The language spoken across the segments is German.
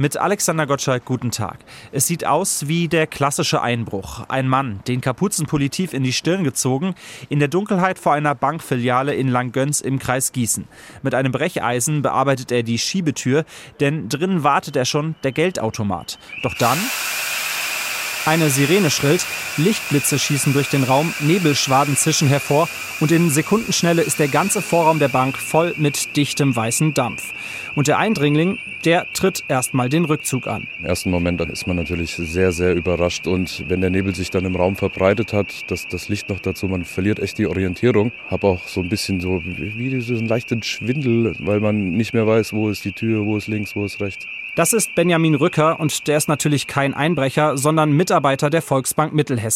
Mit Alexander Gottschalk, guten Tag. Es sieht aus wie der klassische Einbruch. Ein Mann, den Kapuzenpulli tief in die Stirn gezogen, in der Dunkelheit vor einer Bankfiliale in Langgöns im Kreis Gießen. Mit einem Brecheisen bearbeitet er die Schiebetür, denn drinnen wartet er schon der Geldautomat. Doch dann eine Sirene schrillt, Lichtblitze schießen durch den Raum, Nebelschwaden zischen hervor und in Sekundenschnelle ist der ganze Vorraum der Bank voll mit dichtem weißen Dampf. Und der Eindringling, der tritt erstmal den Rückzug an. Im ersten Moment dann ist man natürlich sehr, sehr überrascht und wenn der Nebel sich dann im Raum verbreitet hat, das, das Licht noch dazu, man verliert echt die Orientierung. Hab auch so ein bisschen so wie so einen leichten Schwindel, weil man nicht mehr weiß, wo ist die Tür, wo ist links, wo ist rechts. Das ist Benjamin Rücker und der ist natürlich kein Einbrecher, sondern Mitarbeiter der Volksbank Mittelhessen.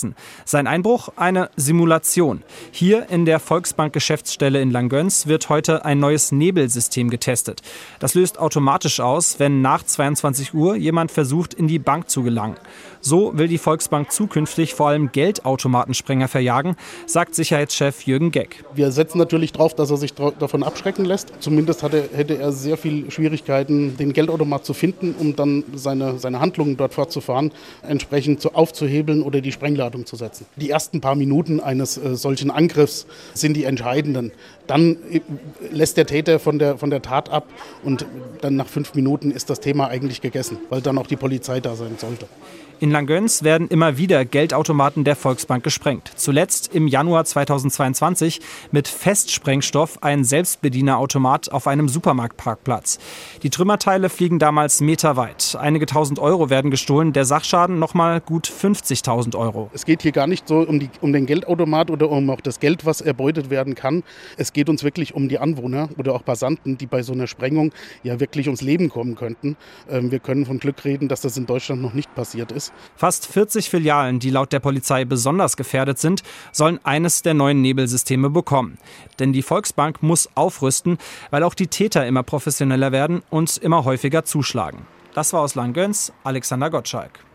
Sein Einbruch eine Simulation. Hier in der Volksbank Geschäftsstelle in Langgöns wird heute ein neues Nebelsystem getestet. Das löst automatisch aus, wenn nach 22 Uhr jemand versucht, in die Bank zu gelangen. So will die Volksbank zukünftig vor allem Geldautomatensprenger verjagen, sagt Sicherheitschef Jürgen Geck. Wir setzen natürlich darauf, dass er sich davon abschrecken lässt. Zumindest hatte, hätte er sehr viel Schwierigkeiten, den Geldautomat zu finden um dann seine, seine Handlungen dort fortzufahren, entsprechend zu aufzuhebeln oder die Sprengladung zu setzen. Die ersten paar Minuten eines äh, solchen Angriffs sind die entscheidenden. Dann äh, lässt der Täter von der, von der Tat ab und dann nach fünf Minuten ist das Thema eigentlich gegessen, weil dann auch die Polizei da sein sollte. In Langgöns werden immer wieder Geldautomaten der Volksbank gesprengt. Zuletzt im Januar 2022 mit Festsprengstoff ein Selbstbedienerautomat auf einem Supermarktparkplatz. Die Trümmerteile fliegen damals meterweit. Einige tausend Euro werden gestohlen, der Sachschaden nochmal gut 50.000 Euro. Es geht hier gar nicht so um, die, um den Geldautomat oder um auch das Geld, was erbeutet werden kann. Es geht uns wirklich um die Anwohner oder auch Passanten, die bei so einer Sprengung ja wirklich ums Leben kommen könnten. Ähm, wir können von Glück reden, dass das in Deutschland noch nicht passiert ist. Fast 40 Filialen, die laut der Polizei besonders gefährdet sind, sollen eines der neuen Nebelsysteme bekommen. Denn die Volksbank muss aufrüsten, weil auch die Täter immer professioneller werden und immer häufiger zuschlagen. Das war aus Langgöns, Alexander Gottschalk.